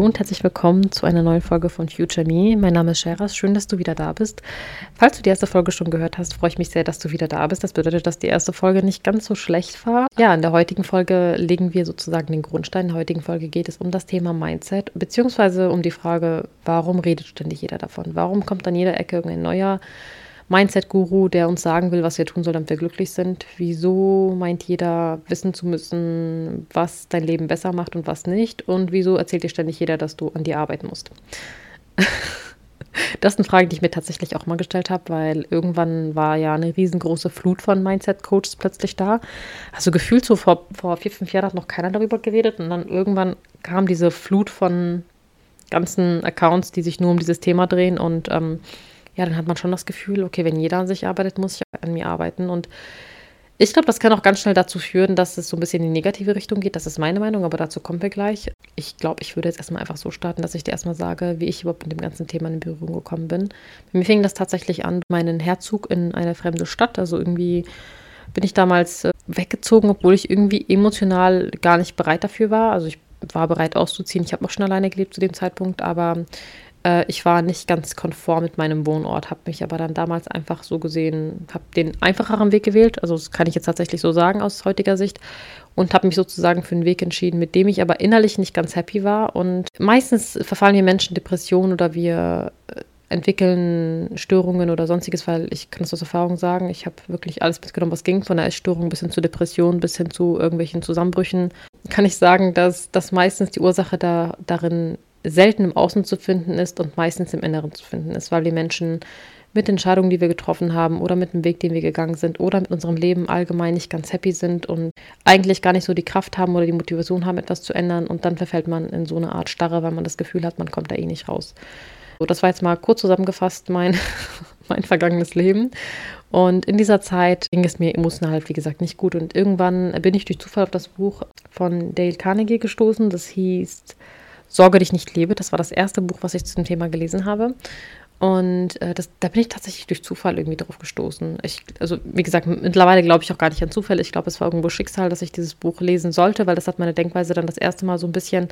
Hallo und herzlich willkommen zu einer neuen Folge von Future Me. Mein Name ist Sheras. Schön, dass du wieder da bist. Falls du die erste Folge schon gehört hast, freue ich mich sehr, dass du wieder da bist. Das bedeutet, dass die erste Folge nicht ganz so schlecht war. Ja, in der heutigen Folge legen wir sozusagen den Grundstein. In der heutigen Folge geht es um das Thema Mindset, beziehungsweise um die Frage, warum redet ständig jeder davon? Warum kommt an jeder Ecke irgendein neuer Mindset-Guru, der uns sagen will, was wir tun sollen, damit wir glücklich sind. Wieso meint jeder wissen zu müssen, was dein Leben besser macht und was nicht? Und wieso erzählt dir ständig jeder, dass du an dir arbeiten musst? Das sind Fragen, die ich mir tatsächlich auch mal gestellt habe, weil irgendwann war ja eine riesengroße Flut von Mindset-Coaches plötzlich da. Also gefühlt so vor, vor vier, fünf Jahren hat noch keiner darüber geredet und dann irgendwann kam diese Flut von ganzen Accounts, die sich nur um dieses Thema drehen und ähm, ja, dann hat man schon das Gefühl, okay, wenn jeder an sich arbeitet, muss ich an mir arbeiten. Und ich glaube, das kann auch ganz schnell dazu führen, dass es so ein bisschen in die negative Richtung geht. Das ist meine Meinung, aber dazu kommen wir gleich. Ich glaube, ich würde jetzt erstmal einfach so starten, dass ich dir erstmal sage, wie ich überhaupt mit dem ganzen Thema in Berührung gekommen bin. Bei mir fing das tatsächlich an, meinen Herzug in eine fremde Stadt. Also irgendwie bin ich damals äh, weggezogen, obwohl ich irgendwie emotional gar nicht bereit dafür war. Also ich war bereit auszuziehen. Ich habe auch schon alleine gelebt zu dem Zeitpunkt, aber äh, ich war nicht ganz konform mit meinem Wohnort, habe mich aber dann damals einfach so gesehen, habe den einfacheren Weg gewählt, also das kann ich jetzt tatsächlich so sagen aus heutiger Sicht und habe mich sozusagen für einen Weg entschieden, mit dem ich aber innerlich nicht ganz happy war und meistens verfallen wir Menschen Depressionen oder wir äh, entwickeln Störungen oder sonstiges, weil ich kann das aus Erfahrung sagen, ich habe wirklich alles mitgenommen, was ging, von der Essstörung bis hin zu Depressionen, bis hin zu irgendwelchen Zusammenbrüchen. Kann ich sagen, dass das meistens die Ursache da, darin selten im Außen zu finden ist und meistens im Inneren zu finden ist, weil die Menschen mit Entscheidungen, die wir getroffen haben oder mit dem Weg, den wir gegangen sind oder mit unserem Leben allgemein nicht ganz happy sind und eigentlich gar nicht so die Kraft haben oder die Motivation haben, etwas zu ändern und dann verfällt man in so eine Art Starre, weil man das Gefühl hat, man kommt da eh nicht raus. So, das war jetzt mal kurz zusammengefasst mein, mein vergangenes Leben. Und in dieser Zeit ging es mir emotional, halt, wie gesagt, nicht gut. Und irgendwann bin ich durch Zufall auf das Buch von Dale Carnegie gestoßen. Das hieß Sorge dich nicht lebe. Das war das erste Buch, was ich zu dem Thema gelesen habe. Und äh, das, da bin ich tatsächlich durch Zufall irgendwie drauf gestoßen. Ich, also, wie gesagt, mittlerweile glaube ich auch gar nicht an Zufälle. Ich glaube, es war irgendwo Schicksal, dass ich dieses Buch lesen sollte, weil das hat meine Denkweise dann das erste Mal so ein bisschen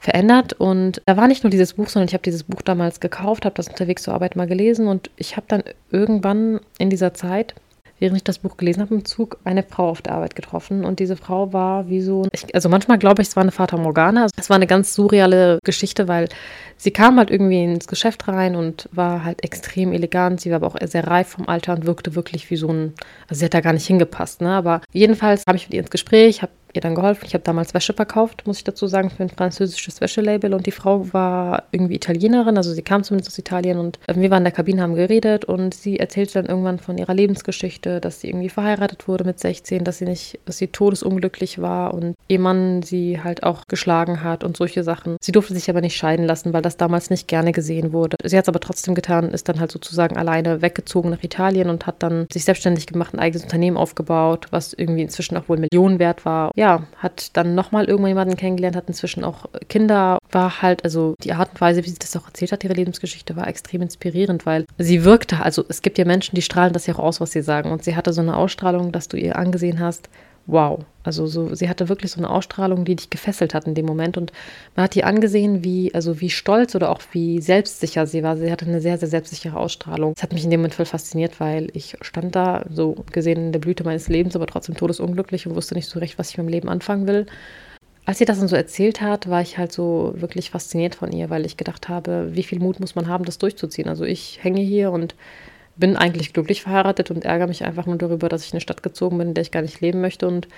verändert. Und da war nicht nur dieses Buch, sondern ich habe dieses Buch damals gekauft, habe das unterwegs zur Arbeit mal gelesen und ich habe dann irgendwann in dieser Zeit während ich das Buch gelesen habe im Zug, eine Frau auf der Arbeit getroffen. Und diese Frau war wie so, ich, also manchmal glaube ich, es war eine Fata Morgana. Es war eine ganz surreale Geschichte, weil sie kam halt irgendwie ins Geschäft rein und war halt extrem elegant. Sie war aber auch sehr reif vom Alter und wirkte wirklich wie so ein, also sie hat da gar nicht hingepasst, ne? Aber jedenfalls habe ich mit ihr ins Gespräch, habe ihr dann geholfen. Ich habe damals Wäsche verkauft, muss ich dazu sagen, für ein französisches Wäschelabel. Und die Frau war irgendwie Italienerin, also sie kam zumindest aus Italien. Und wir waren in der Kabine, haben geredet. Und sie erzählte dann irgendwann von ihrer Lebensgeschichte, dass sie irgendwie verheiratet wurde mit 16, dass sie nicht, dass sie todesunglücklich war und ihr Mann sie halt auch geschlagen hat und solche Sachen. Sie durfte sich aber nicht scheiden lassen, weil das damals nicht gerne gesehen wurde. Sie hat es aber trotzdem getan, ist dann halt sozusagen alleine weggezogen nach Italien und hat dann sich selbstständig gemacht, ein eigenes Unternehmen aufgebaut, was irgendwie inzwischen auch wohl Millionen wert war. Ja, ja, hat dann nochmal irgendwann jemanden kennengelernt, hat inzwischen auch Kinder, war halt, also die Art und Weise, wie sie das auch erzählt hat, ihre Lebensgeschichte, war extrem inspirierend, weil sie wirkte, also es gibt ja Menschen, die strahlen das ja auch aus, was sie sagen. Und sie hatte so eine Ausstrahlung, dass du ihr angesehen hast, wow. Also so, sie hatte wirklich so eine Ausstrahlung, die dich gefesselt hat in dem Moment. Und man hat ihr angesehen, wie, also wie stolz oder auch wie selbstsicher sie war. Sie hatte eine sehr, sehr selbstsichere Ausstrahlung. Das hat mich in dem Moment voll fasziniert, weil ich stand da, so gesehen in der Blüte meines Lebens, aber trotzdem todesunglücklich und wusste nicht so recht, was ich mit dem Leben anfangen will. Als sie das dann so erzählt hat, war ich halt so wirklich fasziniert von ihr, weil ich gedacht habe, wie viel Mut muss man haben, das durchzuziehen. Also ich hänge hier und bin eigentlich glücklich verheiratet und ärgere mich einfach nur darüber, dass ich in eine Stadt gezogen bin, in der ich gar nicht leben möchte. Und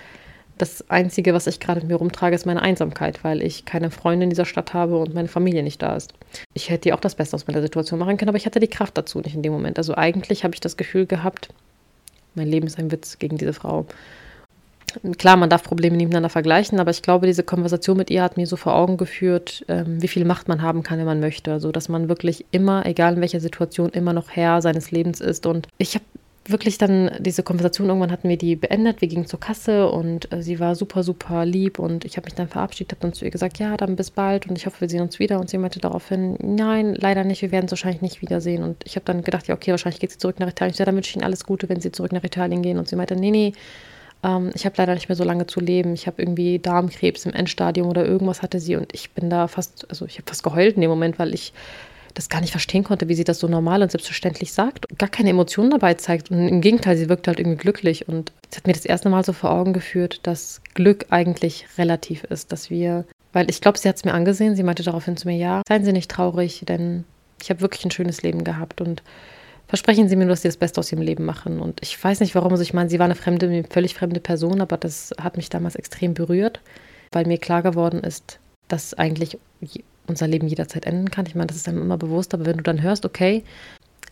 das Einzige, was ich gerade mit mir rumtrage, ist meine Einsamkeit, weil ich keine Freunde in dieser Stadt habe und meine Familie nicht da ist. Ich hätte ja auch das Beste aus meiner Situation machen können, aber ich hatte die Kraft dazu nicht in dem Moment. Also eigentlich habe ich das Gefühl gehabt, mein Leben ist ein Witz gegen diese Frau. Klar, man darf Probleme nebeneinander vergleichen, aber ich glaube, diese Konversation mit ihr hat mir so vor Augen geführt, ähm, wie viel Macht man haben kann, wenn man möchte. Also, dass man wirklich immer, egal in welcher Situation, immer noch Herr seines Lebens ist. Und ich habe wirklich dann diese Konversation, irgendwann hatten wir die beendet, wir gingen zur Kasse und äh, sie war super, super lieb. Und ich habe mich dann verabschiedet, habe dann zu ihr gesagt, ja, dann bis bald. Und ich hoffe, wir sehen uns wieder. Und sie meinte daraufhin, nein, leider nicht, wir werden es wahrscheinlich nicht wiedersehen. Und ich habe dann gedacht, ja, okay, wahrscheinlich geht sie zurück nach Italien. Ich sage, dann wünsche ich Ihnen alles Gute, wenn Sie zurück nach Italien gehen. Und sie meinte, nee, nee, ähm, ich habe leider nicht mehr so lange zu leben. Ich habe irgendwie Darmkrebs im Endstadium oder irgendwas hatte sie und ich bin da fast, also ich habe fast geheult in dem Moment, weil ich das gar nicht verstehen konnte, wie sie das so normal und selbstverständlich sagt und gar keine Emotionen dabei zeigt. Und im Gegenteil, sie wirkt halt irgendwie glücklich. Und es hat mir das erste Mal so vor Augen geführt, dass Glück eigentlich relativ ist, dass wir, weil ich glaube, sie hat es mir angesehen, sie meinte daraufhin zu mir, ja, seien Sie nicht traurig, denn ich habe wirklich ein schönes Leben gehabt und versprechen Sie mir nur, dass Sie das Beste aus Ihrem Leben machen. Und ich weiß nicht warum, also ich meine, sie war eine fremde, völlig fremde Person, aber das hat mich damals extrem berührt, weil mir klar geworden ist, dass eigentlich unser Leben jederzeit enden kann. Ich meine, das ist einem immer bewusst, aber wenn du dann hörst, okay,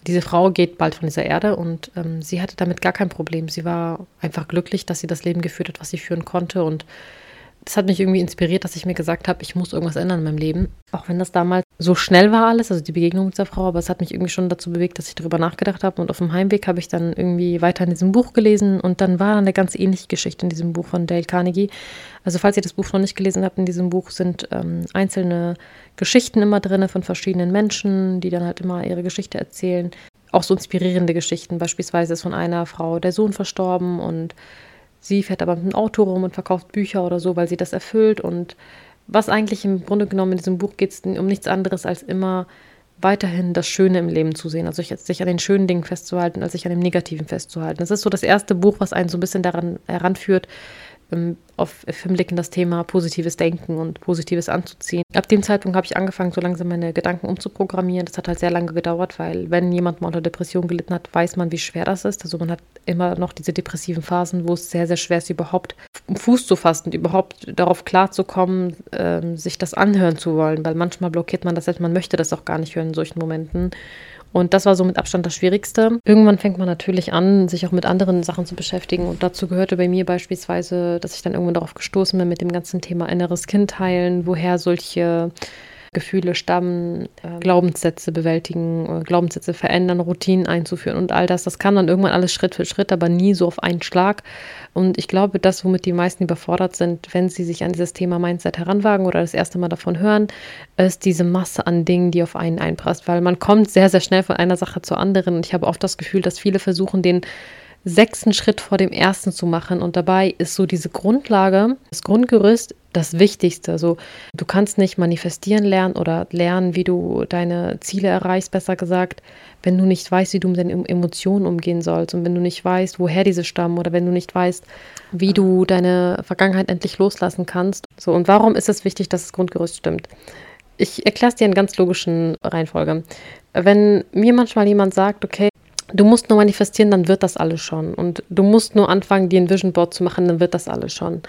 diese Frau geht bald von dieser Erde und ähm, sie hatte damit gar kein Problem. Sie war einfach glücklich, dass sie das Leben geführt hat, was sie führen konnte und das hat mich irgendwie inspiriert, dass ich mir gesagt habe, ich muss irgendwas ändern in meinem Leben. Auch wenn das damals so schnell war alles, also die Begegnung mit der Frau, aber es hat mich irgendwie schon dazu bewegt, dass ich darüber nachgedacht habe. Und auf dem Heimweg habe ich dann irgendwie weiter in diesem Buch gelesen und dann war eine ganz ähnliche Geschichte in diesem Buch von Dale Carnegie. Also falls ihr das Buch noch nicht gelesen habt, in diesem Buch sind ähm, einzelne Geschichten immer drin von verschiedenen Menschen, die dann halt immer ihre Geschichte erzählen. Auch so inspirierende Geschichten. Beispielsweise ist von einer Frau der Sohn verstorben und Sie fährt aber mit einem Auto rum und verkauft Bücher oder so, weil sie das erfüllt. Und was eigentlich im Grunde genommen in diesem Buch geht es um nichts anderes als immer weiterhin das Schöne im Leben zu sehen. Also sich an den schönen Dingen festzuhalten, als sich an dem Negativen festzuhalten. Das ist so das erste Buch, was einen so ein bisschen daran heranführt, auf Filmblick in das Thema positives Denken und Positives anzuziehen. Ab dem Zeitpunkt habe ich angefangen, so langsam meine Gedanken umzuprogrammieren. Das hat halt sehr lange gedauert, weil wenn jemand mal unter Depression gelitten hat, weiß man, wie schwer das ist. Also man hat immer noch diese depressiven Phasen, wo es sehr, sehr schwer ist, überhaupt Fuß zu fassen, überhaupt darauf klarzukommen, äh, sich das anhören zu wollen, weil manchmal blockiert man das selbst, man möchte das auch gar nicht hören in solchen Momenten. Und das war so mit Abstand das Schwierigste. Irgendwann fängt man natürlich an, sich auch mit anderen Sachen zu beschäftigen. Und dazu gehörte bei mir beispielsweise, dass ich dann irgendwann darauf gestoßen bin mit dem ganzen Thema inneres Kind heilen, woher solche Gefühle stammen, äh, Glaubenssätze bewältigen, äh, Glaubenssätze verändern, Routinen einzuführen und all das. Das kann dann irgendwann alles Schritt für Schritt, aber nie so auf einen Schlag. Und ich glaube, das, womit die meisten überfordert sind, wenn sie sich an dieses Thema Mindset heranwagen oder das erste Mal davon hören, ist diese Masse an Dingen, die auf einen einprasst, weil man kommt sehr, sehr schnell von einer Sache zur anderen. Und ich habe oft das Gefühl, dass viele versuchen, den sechsten Schritt vor dem ersten zu machen. Und dabei ist so diese Grundlage, das Grundgerüst das Wichtigste. Also du kannst nicht manifestieren lernen oder lernen, wie du deine Ziele erreichst, besser gesagt, wenn du nicht weißt, wie du mit deinen Emotionen umgehen sollst und wenn du nicht weißt, woher diese stammen oder wenn du nicht weißt, wie du deine Vergangenheit endlich loslassen kannst. So, und warum ist es wichtig, dass das Grundgerüst stimmt? Ich erkläre es dir in ganz logischen Reihenfolge. Wenn mir manchmal jemand sagt, okay, du musst nur manifestieren, dann wird das alles schon. Und du musst nur anfangen, dir ein Vision Board zu machen, dann wird das alles schon.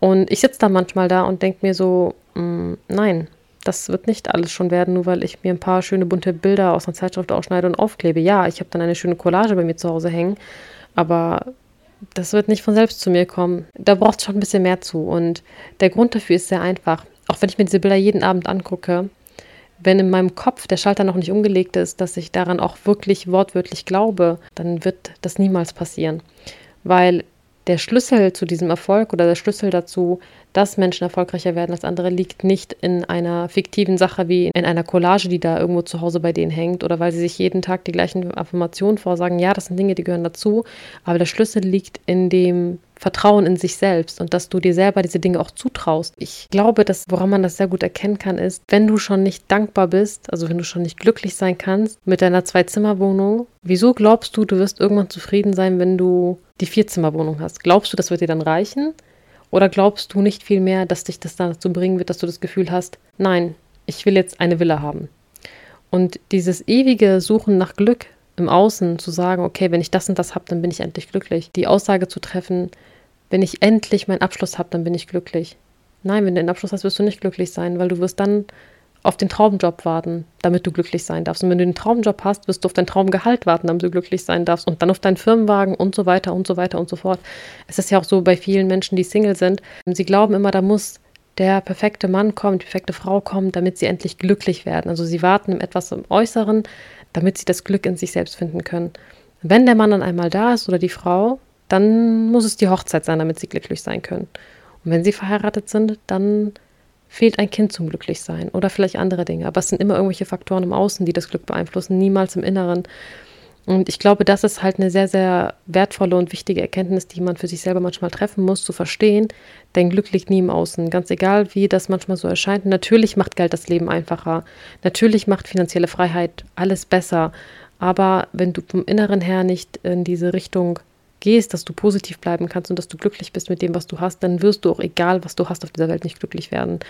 Und ich sitze da manchmal da und denke mir so, mh, mm, nein, das wird nicht alles schon werden, nur weil ich mir ein paar schöne bunte Bilder aus einer Zeitschrift ausschneide und aufklebe. Ja, ich habe dann eine schöne Collage bei mir zu Hause hängen, aber das wird nicht von selbst zu mir kommen. Da braucht es schon ein bisschen mehr zu. Und der Grund dafür ist sehr einfach. Auch wenn ich mir diese Bilder jeden Abend angucke, wenn in meinem Kopf der Schalter noch nicht umgelegt ist, dass ich daran auch wirklich wortwörtlich glaube, dann wird das niemals passieren. Weil der Schlüssel zu diesem Erfolg oder der Schlüssel dazu, dass Menschen erfolgreicher werden als andere, liegt nicht in einer fiktiven Sache wie in einer Collage, die da irgendwo zu Hause bei denen hängt oder weil sie sich jeden Tag die gleichen Affirmationen vorsagen. Ja, das sind Dinge, die gehören dazu, aber der Schlüssel liegt in dem Vertrauen in sich selbst und dass du dir selber diese Dinge auch zutraust. Ich glaube, dass woran man das sehr gut erkennen kann, ist, wenn du schon nicht dankbar bist, also wenn du schon nicht glücklich sein kannst mit deiner Zwei-Zimmer-Wohnung, wieso glaubst du, du wirst irgendwann zufrieden sein, wenn du die Vier-Zimmer-Wohnung hast? Glaubst du, das wird dir dann reichen? Oder glaubst du nicht viel mehr, dass dich das dazu bringen wird, dass du das Gefühl hast, nein, ich will jetzt eine Villa haben? Und dieses ewige Suchen nach Glück im Außen zu sagen, okay, wenn ich das und das habe, dann bin ich endlich glücklich. Die Aussage zu treffen, wenn ich endlich meinen Abschluss habe, dann bin ich glücklich. Nein, wenn du den Abschluss hast, wirst du nicht glücklich sein, weil du wirst dann auf den Traumjob warten, damit du glücklich sein darfst. Und wenn du den Traumjob hast, wirst du auf dein Traumgehalt warten, damit du glücklich sein darfst. Und dann auf deinen Firmenwagen und so weiter und so weiter und so fort. Es ist ja auch so bei vielen Menschen, die Single sind. Sie glauben immer, da muss der perfekte Mann kommen, die perfekte Frau kommen, damit sie endlich glücklich werden. Also sie warten etwas im Äußeren, damit sie das Glück in sich selbst finden können. Wenn der Mann dann einmal da ist oder die Frau, dann muss es die Hochzeit sein, damit sie glücklich sein können. Und wenn sie verheiratet sind, dann fehlt ein Kind zum Glücklichsein oder vielleicht andere Dinge. Aber es sind immer irgendwelche Faktoren im Außen, die das Glück beeinflussen, niemals im Inneren. Und ich glaube, das ist halt eine sehr, sehr wertvolle und wichtige Erkenntnis, die man für sich selber manchmal treffen muss, zu verstehen, dein Glück liegt nie im Außen. Ganz egal, wie das manchmal so erscheint. Natürlich macht Geld das Leben einfacher. Natürlich macht finanzielle Freiheit alles besser. Aber wenn du vom Inneren her nicht in diese Richtung gehst, dass du positiv bleiben kannst und dass du glücklich bist mit dem, was du hast, dann wirst du auch, egal was du hast auf dieser Welt, nicht glücklich werden.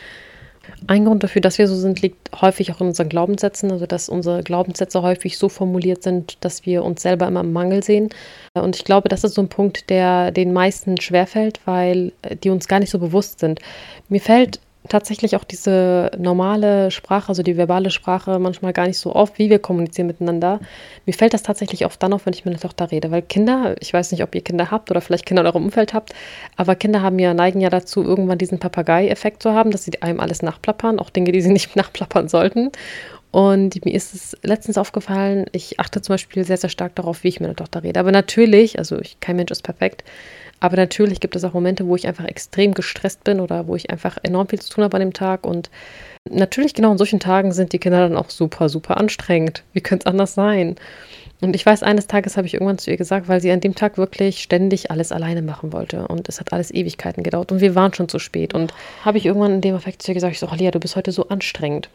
Ein Grund dafür, dass wir so sind, liegt häufig auch in unseren Glaubenssätzen, also dass unsere Glaubenssätze häufig so formuliert sind, dass wir uns selber immer im Mangel sehen. Und ich glaube, das ist so ein Punkt, der den meisten schwerfällt, weil die uns gar nicht so bewusst sind. Mir fällt tatsächlich auch diese normale Sprache, also die verbale Sprache, manchmal gar nicht so oft, wie wir kommunizieren miteinander. Mir fällt das tatsächlich oft dann auf, wenn ich mit einer Tochter rede, weil Kinder, ich weiß nicht, ob ihr Kinder habt oder vielleicht Kinder in eurem Umfeld habt, aber Kinder haben ja, neigen ja dazu, irgendwann diesen Papagei-Effekt zu haben, dass sie einem alles nachplappern, auch Dinge, die sie nicht nachplappern sollten. Und mir ist es letztens aufgefallen, ich achte zum Beispiel sehr, sehr stark darauf, wie ich mit einer Tochter rede. Aber natürlich, also ich, kein Mensch ist perfekt, aber natürlich gibt es auch Momente, wo ich einfach extrem gestresst bin oder wo ich einfach enorm viel zu tun habe an dem Tag. Und natürlich, genau an solchen Tagen sind die Kinder dann auch super, super anstrengend. Wie könnte es anders sein? Und ich weiß, eines Tages habe ich irgendwann zu ihr gesagt, weil sie an dem Tag wirklich ständig alles alleine machen wollte. Und es hat alles Ewigkeiten gedauert. Und wir waren schon zu spät. Und habe ich irgendwann in dem Effekt zu ihr gesagt, ich so, Lia, du bist heute so anstrengend.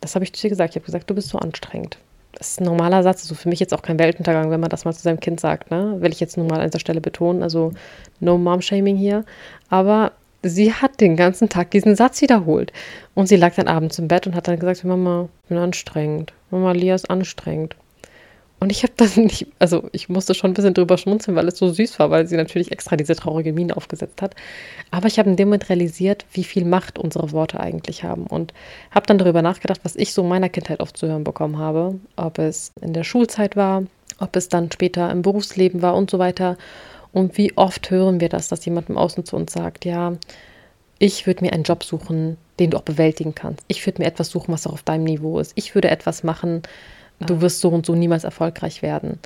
Das habe ich zu ihr gesagt. Ich habe gesagt, du bist so anstrengend das ist ein normaler Satz, also für mich jetzt auch kein Weltuntergang, wenn man das mal zu seinem Kind sagt, ne? Will ich jetzt nun mal an dieser Stelle betonen, also no Mom-Shaming hier. Aber sie hat den ganzen Tag diesen Satz wiederholt. Und sie lag dann abends im Bett und hat dann gesagt, Mama, ich bin anstrengend. Mama, Lia ist anstrengend. Und ich habe das nicht, also ich musste schon ein bisschen drüber schmunzeln, weil es so süß war, weil sie natürlich extra diese traurige Miene aufgesetzt hat. Aber ich habe in dem Moment realisiert, wie viel Macht unsere Worte eigentlich haben und habe dann darüber nachgedacht, was ich so in meiner Kindheit oft zu hören bekommen habe. Ob es in der Schulzeit war, ob es dann später im Berufsleben war und so weiter. Und wie oft hören wir das, dass jemand im Außen zu uns sagt, ja, ich würde mir einen Job suchen, den du auch bewältigen kannst. Ich würde mir etwas suchen, was auch auf deinem Niveau ist. Ich würde etwas machen, du wirst so und so niemals erfolgreich werden.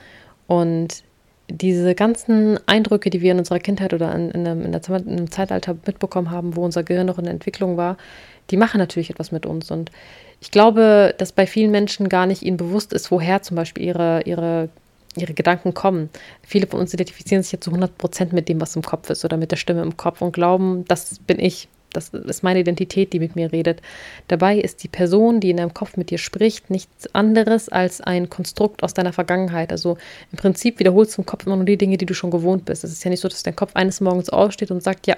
Und diese ganzen Eindrücke, die wir in unserer Kindheit oder in, in, einem, in der, im Zeitalter mitbekommen haben, wo unser Gehirn noch in der Entwicklung war, die machen natürlich etwas mit uns. Und ich glaube, dass bei vielen Menschen gar nicht ihnen bewusst ist, woher zum Beispiel ihre, ihre, ihre Gedanken kommen. Viele von uns identifizieren sich jetzt zu 100 Prozent mit dem, was im Kopf ist oder mit der Stimme im Kopf und glauben, das bin ich. Das ist meine Identität, die mit mir redet. Dabei ist die Person, die in deinem Kopf mit dir spricht, nichts anderes als ein Konstrukt aus deiner Vergangenheit. Also im Prinzip wiederholst du im Kopf immer nur die Dinge, die du schon gewohnt bist. Es ist ja nicht so, dass dein Kopf eines Morgens aufsteht und sagt, ja,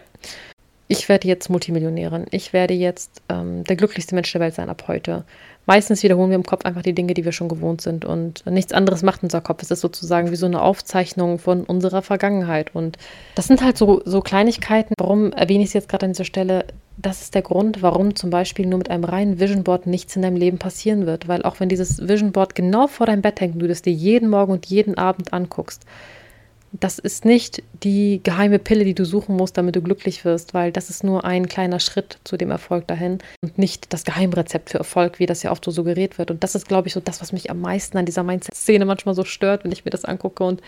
ich werde jetzt Multimillionärin. Ich werde jetzt ähm, der glücklichste Mensch der Welt sein ab heute meistens wiederholen wir im Kopf einfach die Dinge, die wir schon gewohnt sind. Und nichts anderes macht unser Kopf. Es ist sozusagen wie so eine Aufzeichnung von unserer Vergangenheit. Und das sind halt so, so Kleinigkeiten. Warum erwähne ich es jetzt gerade an dieser Stelle? Das ist der Grund, warum zum Beispiel nur mit einem reinen Vision Board nichts in deinem Leben passieren wird. Weil auch wenn dieses Vision Board genau vor deinem Bett hängt, du das dir jeden Morgen und jeden Abend anguckst, das ist nicht die geheime Pille, die du suchen musst, damit du glücklich wirst, weil das ist nur ein kleiner Schritt zu dem Erfolg dahin und nicht das Geheimrezept für Erfolg, wie das ja oft so suggeriert wird. Und das ist, glaube ich, so das, was mich am meisten an dieser Mindset-Szene manchmal so stört, wenn ich mir das angucke und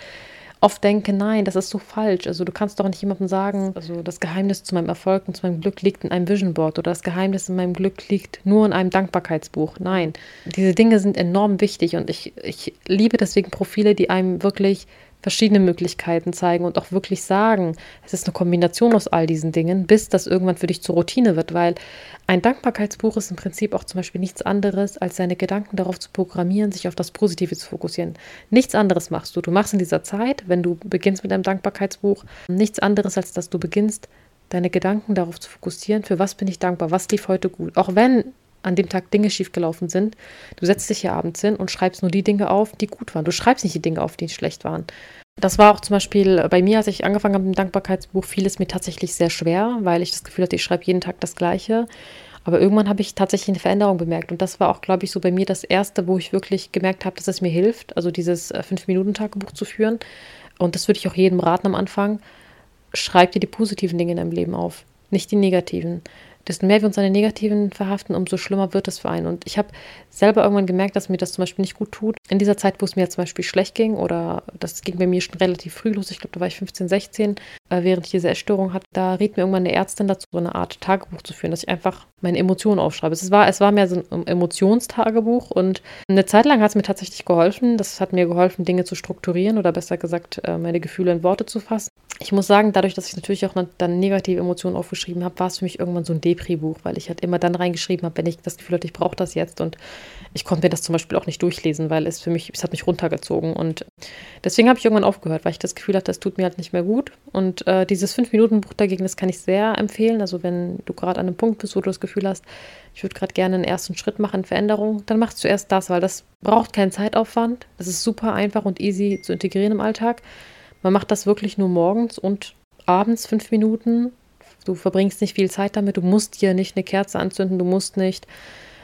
oft denke, nein, das ist so falsch. Also du kannst doch nicht jemandem sagen, also das Geheimnis zu meinem Erfolg und zu meinem Glück liegt in einem Vision Board oder das Geheimnis in meinem Glück liegt nur in einem Dankbarkeitsbuch. Nein, diese Dinge sind enorm wichtig und ich, ich liebe deswegen Profile, die einem wirklich verschiedene Möglichkeiten zeigen und auch wirklich sagen, es ist eine Kombination aus all diesen Dingen, bis das irgendwann für dich zur Routine wird, weil ein Dankbarkeitsbuch ist im Prinzip auch zum Beispiel nichts anderes, als seine Gedanken darauf zu programmieren, sich auf das Positive zu fokussieren. Nichts anderes machst du. Du machst in dieser Zeit, wenn du beginnst mit einem Dankbarkeitsbuch, nichts anderes, als dass du beginnst, deine Gedanken darauf zu fokussieren, für was bin ich dankbar, was lief heute gut. Auch wenn an dem Tag Dinge schiefgelaufen sind. Du setzt dich hier abends hin und schreibst nur die Dinge auf, die gut waren. Du schreibst nicht die Dinge auf, die schlecht waren. Das war auch zum Beispiel bei mir, als ich angefangen habe mit dem Dankbarkeitsbuch, fiel es mir tatsächlich sehr schwer, weil ich das Gefühl hatte, ich schreibe jeden Tag das Gleiche. Aber irgendwann habe ich tatsächlich eine Veränderung bemerkt. Und das war auch, glaube ich, so bei mir das Erste, wo ich wirklich gemerkt habe, dass es mir hilft, also dieses äh, Fünf-Minuten-Tagebuch zu führen. Und das würde ich auch jedem raten am Anfang. Schreib dir die positiven Dinge in deinem Leben auf, nicht die negativen desto mehr wir uns an den Negativen verhaften, umso schlimmer wird es für einen. Und ich habe selber irgendwann gemerkt, dass mir das zum Beispiel nicht gut tut. In dieser Zeit, wo es mir zum Beispiel schlecht ging, oder das ging bei mir schon relativ früh los, ich glaube, da war ich 15, 16, äh, während ich diese Essstörung hatte, da riet mir irgendwann eine Ärztin dazu, so eine Art Tagebuch zu führen, dass ich einfach meine Emotionen aufschreibe. Es war, es war mehr so ein Emotionstagebuch und eine Zeit lang hat es mir tatsächlich geholfen. Das hat mir geholfen, Dinge zu strukturieren oder besser gesagt, äh, meine Gefühle in Worte zu fassen. Ich muss sagen, dadurch, dass ich natürlich auch dann negative Emotionen aufgeschrieben habe, war es für mich irgendwann so ein Depri-Buch, weil ich halt immer dann reingeschrieben habe, wenn ich das Gefühl hatte, ich brauche das jetzt. Und ich konnte mir das zum Beispiel auch nicht durchlesen, weil es für mich, es hat mich runtergezogen. Und deswegen habe ich irgendwann aufgehört, weil ich das Gefühl hatte, das tut mir halt nicht mehr gut. Und äh, dieses 5-Minuten-Buch dagegen, das kann ich sehr empfehlen. Also wenn du gerade an einem Punkt bist, wo du das Gefühl hast, ich würde gerade gerne einen ersten Schritt machen, Veränderung, dann mach zuerst das, weil das braucht keinen Zeitaufwand. Das ist super einfach und easy zu integrieren im Alltag. Man macht das wirklich nur morgens und abends fünf Minuten. Du verbringst nicht viel Zeit damit. Du musst dir nicht eine Kerze anzünden. Du musst nicht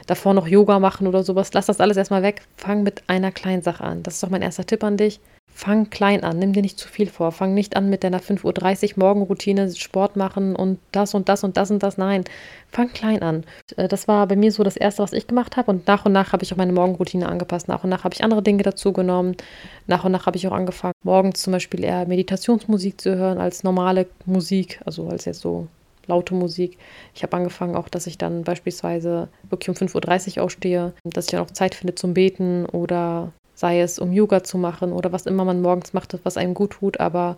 davor noch Yoga machen oder sowas. Lass das alles erstmal weg. Fang mit einer kleinen Sache an. Das ist doch mein erster Tipp an dich. Fang klein an, nimm dir nicht zu viel vor. Fang nicht an mit deiner 5.30 Uhr Morgenroutine, Sport machen und das und das und das und das. Nein, fang klein an. Äh, das war bei mir so das Erste, was ich gemacht habe. Und nach und nach habe ich auch meine Morgenroutine angepasst. Nach und nach habe ich andere Dinge dazu genommen. Nach und nach habe ich auch angefangen, morgens zum Beispiel eher Meditationsmusik zu hören als normale Musik, also als jetzt so laute Musik. Ich habe angefangen auch, dass ich dann beispielsweise wirklich um 5.30 Uhr aufstehe, dass ich dann auch Zeit finde zum Beten oder sei es um Yoga zu machen oder was immer man morgens macht, was einem gut tut. Aber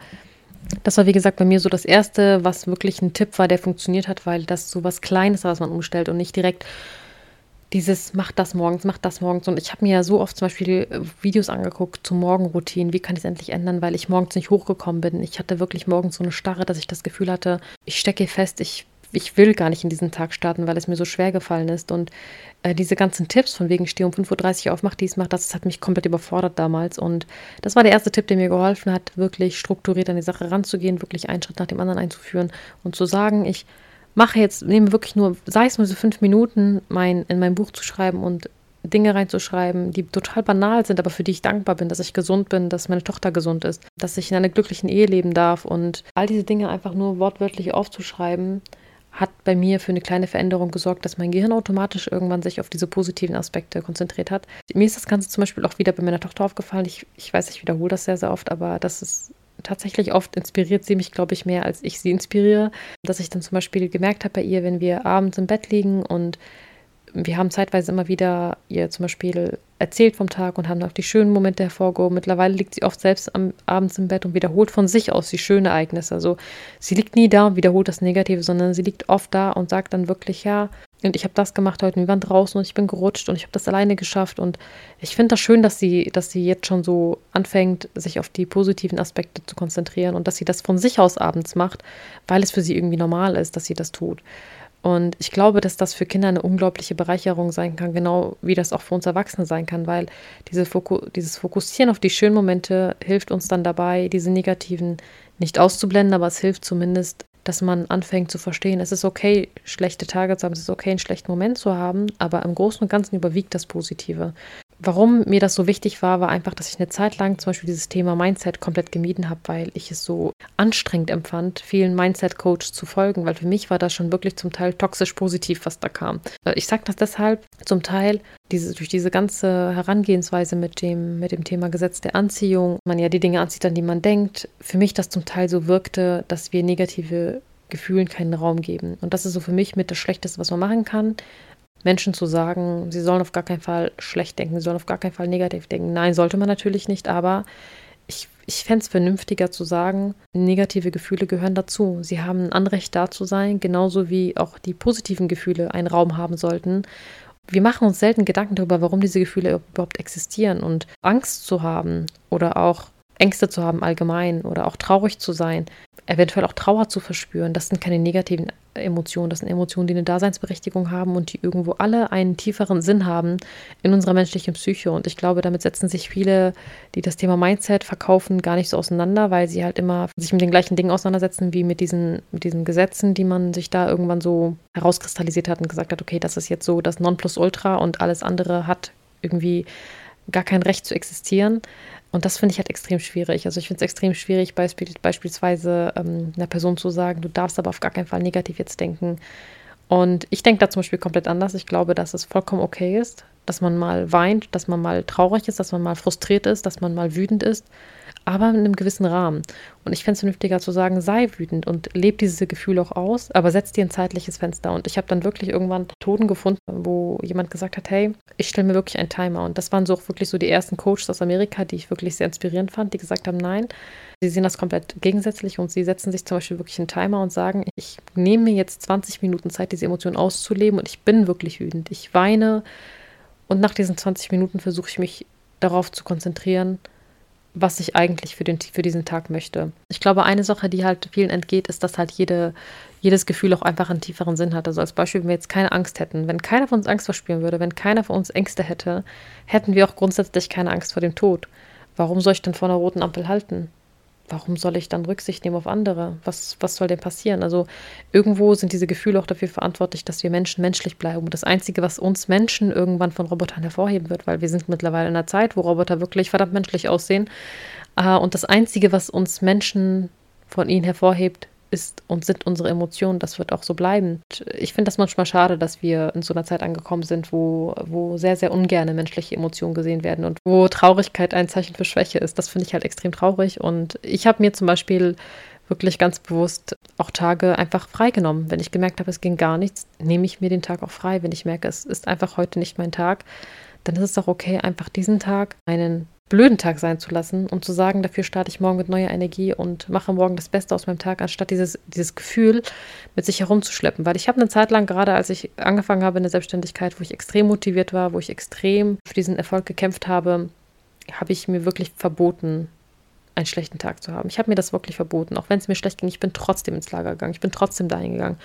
das war, wie gesagt, bei mir so das Erste, was wirklich ein Tipp war, der funktioniert hat, weil das so was Kleines war, was man umstellt und nicht direkt dieses macht das morgens, macht das morgens. Und ich habe mir ja so oft zum Beispiel Videos angeguckt zu Morgenroutinen. Wie kann ich es endlich ändern, weil ich morgens nicht hochgekommen bin. Ich hatte wirklich morgens so eine Starre, dass ich das Gefühl hatte, ich stecke fest, ich ich will gar nicht in diesen Tag starten, weil es mir so schwer gefallen ist. Und äh, diese ganzen Tipps von wegen steh um 5.30 Uhr auf, mach dies, mach das, das hat mich komplett überfordert damals. Und das war der erste Tipp, der mir geholfen hat, wirklich strukturiert an die Sache ranzugehen, wirklich einen Schritt nach dem anderen einzuführen und zu sagen, ich mache jetzt, nehme wirklich nur, sei es nur so fünf Minuten, mein, in mein Buch zu schreiben und Dinge reinzuschreiben, die total banal sind, aber für die ich dankbar bin, dass ich gesund bin, dass meine Tochter gesund ist, dass ich in einer glücklichen Ehe leben darf und all diese Dinge einfach nur wortwörtlich aufzuschreiben, hat bei mir für eine kleine Veränderung gesorgt, dass mein Gehirn automatisch irgendwann sich auf diese positiven Aspekte konzentriert hat. Mir ist das Ganze zum Beispiel auch wieder bei meiner Tochter aufgefallen. Ich, ich weiß, ich wiederhole das sehr, sehr oft, aber das ist tatsächlich oft inspiriert sie mich, glaube ich, mehr, als ich sie inspiriere. Dass ich dann zum Beispiel gemerkt habe bei ihr, wenn wir abends im Bett liegen und wir haben zeitweise immer wieder ihr zum Beispiel erzählt vom Tag und haben auch die schönen Momente hervorgehoben. Mittlerweile liegt sie oft selbst am, abends im Bett und wiederholt von sich aus die schönen Ereignisse. Also sie liegt nie da und wiederholt das Negative, sondern sie liegt oft da und sagt dann wirklich, ja, und ich habe das gemacht heute, wir waren draußen und ich bin gerutscht und ich habe das alleine geschafft. Und ich finde das schön, dass sie, dass sie jetzt schon so anfängt, sich auf die positiven Aspekte zu konzentrieren und dass sie das von sich aus abends macht, weil es für sie irgendwie normal ist, dass sie das tut. Und ich glaube, dass das für Kinder eine unglaubliche Bereicherung sein kann, genau wie das auch für uns Erwachsene sein kann, weil diese Foku dieses Fokussieren auf die schönen Momente hilft uns dann dabei, diese negativen nicht auszublenden, aber es hilft zumindest, dass man anfängt zu verstehen, es ist okay, schlechte Tage zu haben, es ist okay, einen schlechten Moment zu haben, aber im Großen und Ganzen überwiegt das Positive. Warum mir das so wichtig war, war einfach, dass ich eine Zeit lang zum Beispiel dieses Thema Mindset komplett gemieden habe, weil ich es so anstrengend empfand, vielen Mindset-Coaches zu folgen, weil für mich war das schon wirklich zum Teil toxisch positiv, was da kam. Äh, ich sage das deshalb zum Teil, diese, durch diese ganze Herangehensweise mit dem, mit dem Thema Gesetz der Anziehung, man ja die Dinge anzieht, an die man denkt, für mich das zum Teil so wirkte, dass wir negative Gefühlen keinen Raum geben. Und das ist so für mich mit das Schlechteste, was man machen kann. Menschen zu sagen, sie sollen auf gar keinen Fall schlecht denken, sie sollen auf gar keinen Fall negativ denken. Nein, sollte man natürlich nicht, aber ich, ich fände es vernünftiger zu sagen, negative Gefühle gehören dazu. Sie haben ein Anrecht da zu sein, genauso wie auch die positiven Gefühle einen Raum haben sollten. Wir machen uns selten Gedanken darüber, warum diese Gefühle überhaupt existieren und Angst zu haben oder auch Ängste zu haben allgemein oder auch traurig zu sein, eventuell auch Trauer zu verspüren, das sind keine negativen Emotionen, das sind Emotionen, die eine Daseinsberechtigung haben und die irgendwo alle einen tieferen Sinn haben in unserer menschlichen Psyche. Und ich glaube, damit setzen sich viele, die das Thema Mindset verkaufen, gar nicht so auseinander, weil sie halt immer sich mit den gleichen Dingen auseinandersetzen wie mit diesen, mit diesen Gesetzen, die man sich da irgendwann so herauskristallisiert hat und gesagt hat, okay, das ist jetzt so das Nonplusultra und alles andere hat irgendwie gar kein Recht zu existieren. Und das finde ich halt extrem schwierig. Also ich finde es extrem schwierig, beispiel, beispielsweise ähm, einer Person zu sagen, du darfst aber auf gar keinen Fall negativ jetzt denken. Und ich denke da zum Beispiel komplett anders. Ich glaube, dass es vollkommen okay ist, dass man mal weint, dass man mal traurig ist, dass man mal frustriert ist, dass man mal wütend ist. Aber in einem gewissen Rahmen. Und ich fände es vernünftiger zu sagen, sei wütend und lebe diese Gefühle auch aus, aber setz dir ein zeitliches Fenster. Und ich habe dann wirklich irgendwann Toten gefunden, wo jemand gesagt hat, hey, ich stelle mir wirklich einen Timer. Und das waren so wirklich so die ersten Coaches aus Amerika, die ich wirklich sehr inspirierend fand, die gesagt haben, nein, sie sehen das komplett gegensätzlich und sie setzen sich zum Beispiel wirklich einen Timer und sagen, ich nehme mir jetzt 20 Minuten Zeit, diese Emotionen auszuleben und ich bin wirklich wütend. Ich weine und nach diesen 20 Minuten versuche ich mich darauf zu konzentrieren, was ich eigentlich für, den, für diesen Tag möchte. Ich glaube, eine Sache, die halt vielen entgeht, ist, dass halt jede, jedes Gefühl auch einfach einen tieferen Sinn hat. Also als Beispiel, wenn wir jetzt keine Angst hätten, wenn keiner von uns Angst verspüren würde, wenn keiner von uns Ängste hätte, hätten wir auch grundsätzlich keine Angst vor dem Tod. Warum soll ich denn vor einer roten Ampel halten? Warum soll ich dann Rücksicht nehmen auf andere? Was, was soll denn passieren? Also irgendwo sind diese Gefühle auch dafür verantwortlich, dass wir Menschen menschlich bleiben. Und das Einzige, was uns Menschen irgendwann von Robotern hervorheben wird, weil wir sind mittlerweile in einer Zeit, wo Roboter wirklich verdammt menschlich aussehen. Äh, und das Einzige, was uns Menschen von ihnen hervorhebt, ist und sind unsere Emotionen. Das wird auch so bleiben. Ich finde das manchmal schade, dass wir in so einer Zeit angekommen sind, wo, wo sehr, sehr ungerne menschliche Emotionen gesehen werden und wo Traurigkeit ein Zeichen für Schwäche ist. Das finde ich halt extrem traurig. Und ich habe mir zum Beispiel wirklich ganz bewusst auch Tage einfach freigenommen. Wenn ich gemerkt habe, es ging gar nichts, nehme ich mir den Tag auch frei. Wenn ich merke, es ist einfach heute nicht mein Tag, dann ist es auch okay, einfach diesen Tag einen blöden Tag sein zu lassen und zu sagen, dafür starte ich morgen mit neuer Energie und mache morgen das Beste aus meinem Tag, anstatt dieses, dieses Gefühl mit sich herumzuschleppen. Weil ich habe eine Zeit lang, gerade als ich angefangen habe in der Selbstständigkeit, wo ich extrem motiviert war, wo ich extrem für diesen Erfolg gekämpft habe, habe ich mir wirklich verboten, einen schlechten Tag zu haben. Ich habe mir das wirklich verboten. Auch wenn es mir schlecht ging, ich bin trotzdem ins Lager gegangen. Ich bin trotzdem dahin gegangen.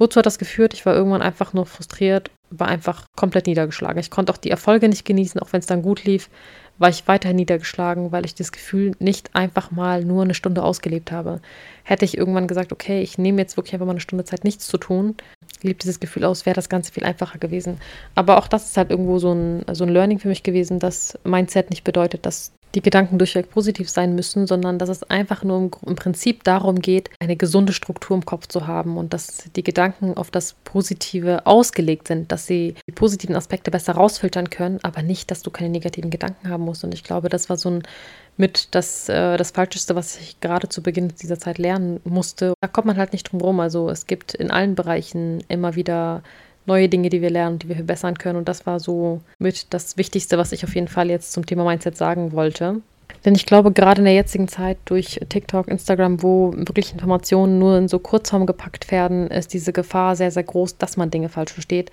Wozu hat das geführt? Ich war irgendwann einfach nur frustriert, war einfach komplett niedergeschlagen. Ich konnte auch die Erfolge nicht genießen, auch wenn es dann gut lief, war ich weiter niedergeschlagen, weil ich das Gefühl nicht einfach mal nur eine Stunde ausgelebt habe. Hätte ich irgendwann gesagt, okay, ich nehme jetzt wirklich einfach mal eine Stunde Zeit, nichts zu tun, lebt dieses Gefühl aus, wäre das Ganze viel einfacher gewesen. Aber auch das ist halt irgendwo so ein, so ein Learning für mich gewesen, dass Mindset nicht bedeutet, dass die Gedanken durchweg positiv sein müssen, sondern dass es einfach nur im, Prinzip darum geht, eine gesunde Struktur im Kopf zu haben und dass die Gedanken auf das Positive ausgelegt sind, dass sie die positiven Aspekte besser rausfiltern können, aber nicht, dass du keine negativen Gedanken haben musst. Und ich glaube, das war so ein mit das, äh, das Falscheste, was ich gerade zu Beginn dieser Zeit lernen musste. Da kommt man halt nicht drum rum. Also es gibt in allen Bereichen immer wieder neue Dinge, die wir lernen, die wir verbessern können. Und das war so mit das Wichtigste, was ich auf jeden Fall jetzt zum Thema Mindset sagen wollte. Denn ich glaube, gerade in der jetzigen Zeit durch TikTok, Instagram, wo wirklich Informationen nur in so Kurzform gepackt werden, ist diese Gefahr sehr, sehr groß, dass man Dinge falsch versteht.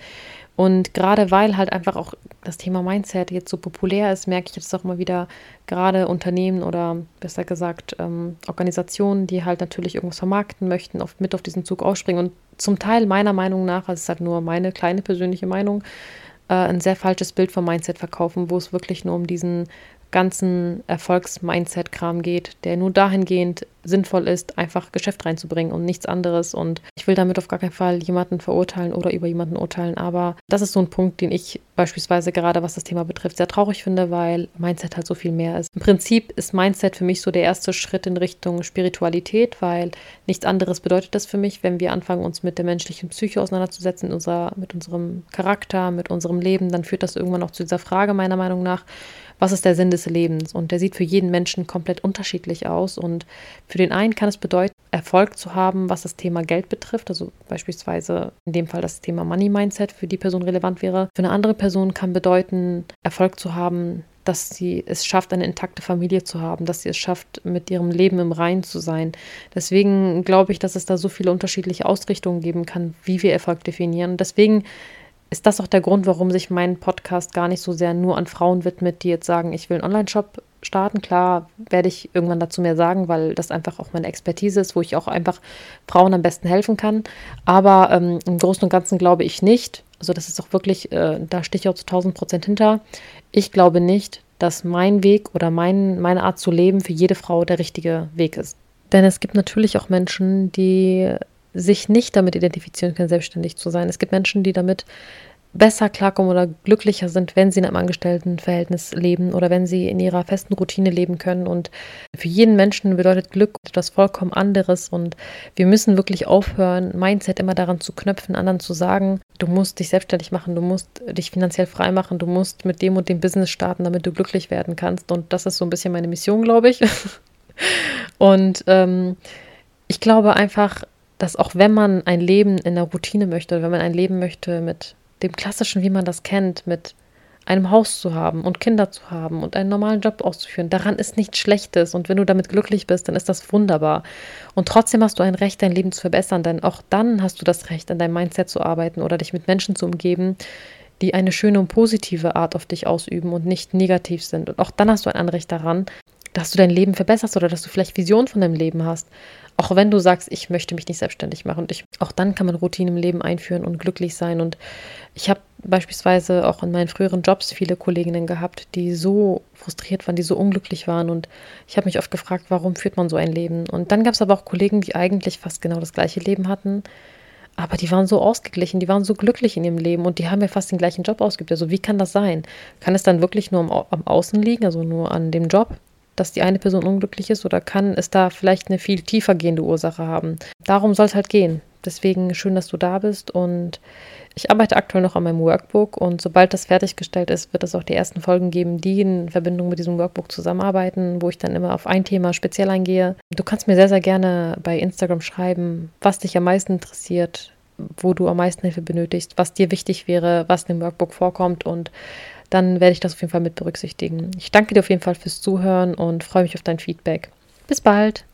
Und gerade weil halt einfach auch das Thema Mindset jetzt so populär ist, merke ich jetzt auch mal wieder, gerade Unternehmen oder besser gesagt ähm, Organisationen, die halt natürlich irgendwas vermarkten möchten, oft mit auf diesen Zug ausspringen und zum Teil meiner Meinung nach, also es ist halt nur meine kleine persönliche Meinung, äh, ein sehr falsches Bild vom Mindset verkaufen, wo es wirklich nur um diesen ganzen Erfolgs-Mindset-Kram geht, der nur dahingehend sinnvoll ist, einfach Geschäft reinzubringen und nichts anderes. Und ich will damit auf gar keinen Fall jemanden verurteilen oder über jemanden urteilen, aber das ist so ein Punkt, den ich beispielsweise gerade, was das Thema betrifft, sehr traurig finde, weil Mindset halt so viel mehr ist. Im Prinzip ist Mindset für mich so der erste Schritt in Richtung Spiritualität, weil nichts anderes bedeutet das für mich, wenn wir anfangen, uns mit der menschlichen Psyche auseinanderzusetzen, unser, mit unserem Charakter, mit unserem Leben, dann führt das irgendwann auch zu dieser Frage meiner Meinung nach, was ist der Sinn des Lebens? Und der sieht für jeden Menschen komplett unterschiedlich aus. Und für den einen kann es bedeuten, Erfolg zu haben, was das Thema Geld betrifft. Also beispielsweise in dem Fall das Thema Money Mindset für die Person relevant wäre. Für eine andere Person kann bedeuten, Erfolg zu haben, dass sie es schafft, eine intakte Familie zu haben, dass sie es schafft, mit ihrem Leben im Reinen zu sein. Deswegen glaube ich, dass es da so viele unterschiedliche Ausrichtungen geben kann, wie wir Erfolg definieren. deswegen ist das auch der Grund, warum sich mein Podcast gar nicht so sehr nur an Frauen widmet, die jetzt sagen, ich will einen Online-Shop starten. Klar werde ich irgendwann dazu mehr sagen, weil das einfach auch meine Expertise ist, wo ich auch einfach Frauen am besten helfen kann. Aber ähm, im Großen und Ganzen glaube ich nicht, also das ist auch wirklich, äh, da stehe ich auch zu 1000 Prozent hinter. Ich glaube nicht, dass mein Weg oder mein, meine Art zu leben für jede Frau der richtige Weg ist. Denn es gibt natürlich auch Menschen, die sich nicht damit identifizieren können, selbstständig zu sein. Es gibt Menschen, die damit besser klarkommen oder glücklicher sind, wenn sie in einem Angestelltenverhältnis leben oder wenn sie in ihrer festen Routine leben können. Und für jeden Menschen bedeutet Glück etwas vollkommen anderes. Und wir müssen wirklich aufhören, Mindset immer daran zu knöpfen, anderen zu sagen, du musst dich selbstständig machen, du musst dich finanziell frei machen, du musst mit dem und dem Business starten, damit du glücklich werden kannst. Und das ist so ein bisschen meine Mission, glaube ich. und ähm, ich glaube einfach, dass auch wenn man ein Leben in der Routine möchte, wenn man ein Leben möchte mit dem Klassischen, wie man das kennt, mit einem Haus zu haben und Kinder zu haben und einen normalen Job auszuführen, daran ist nichts Schlechtes. Und wenn du damit glücklich bist, dann ist das wunderbar. Und trotzdem hast du ein Recht, dein Leben zu verbessern, denn auch dann hast du das Recht, an deinem Mindset zu arbeiten oder dich mit Menschen zu umgeben, die eine schöne und positive Art auf dich ausüben und nicht negativ sind. Und auch dann hast du ein Anrecht daran, dass du dein Leben verbesserst oder dass du vielleicht Visionen von deinem Leben hast. Auch wenn du sagst, ich möchte mich nicht selbstständig machen. Und ich, auch dann kann man Routinen im Leben einführen und glücklich sein. Und ich habe beispielsweise auch in meinen früheren Jobs viele Kolleginnen gehabt, die so frustriert waren, die so unglücklich waren. Und ich habe mich oft gefragt, warum führt man so ein Leben? Und dann gab es aber auch Kollegen, die eigentlich fast genau das gleiche Leben hatten. Aber die waren so ausgeglichen, die waren so glücklich in ihrem Leben und die haben ja fast den gleichen Job ausgeübt. Also wie kann das sein? Kann es dann wirklich nur am, am Außen liegen, also nur an dem Job? Dass die eine Person unglücklich ist oder kann es da vielleicht eine viel tiefer gehende Ursache haben. Darum soll es halt gehen. Deswegen schön, dass du da bist und ich arbeite aktuell noch an meinem Workbook und sobald das fertiggestellt ist, wird es auch die ersten Folgen geben, die in Verbindung mit diesem Workbook zusammenarbeiten, wo ich dann immer auf ein Thema speziell eingehe. Du kannst mir sehr, sehr gerne bei Instagram schreiben, was dich am meisten interessiert, wo du am meisten Hilfe benötigst, was dir wichtig wäre, was in dem Workbook vorkommt und dann werde ich das auf jeden Fall mit berücksichtigen. Ich danke dir auf jeden Fall fürs Zuhören und freue mich auf dein Feedback. Bis bald!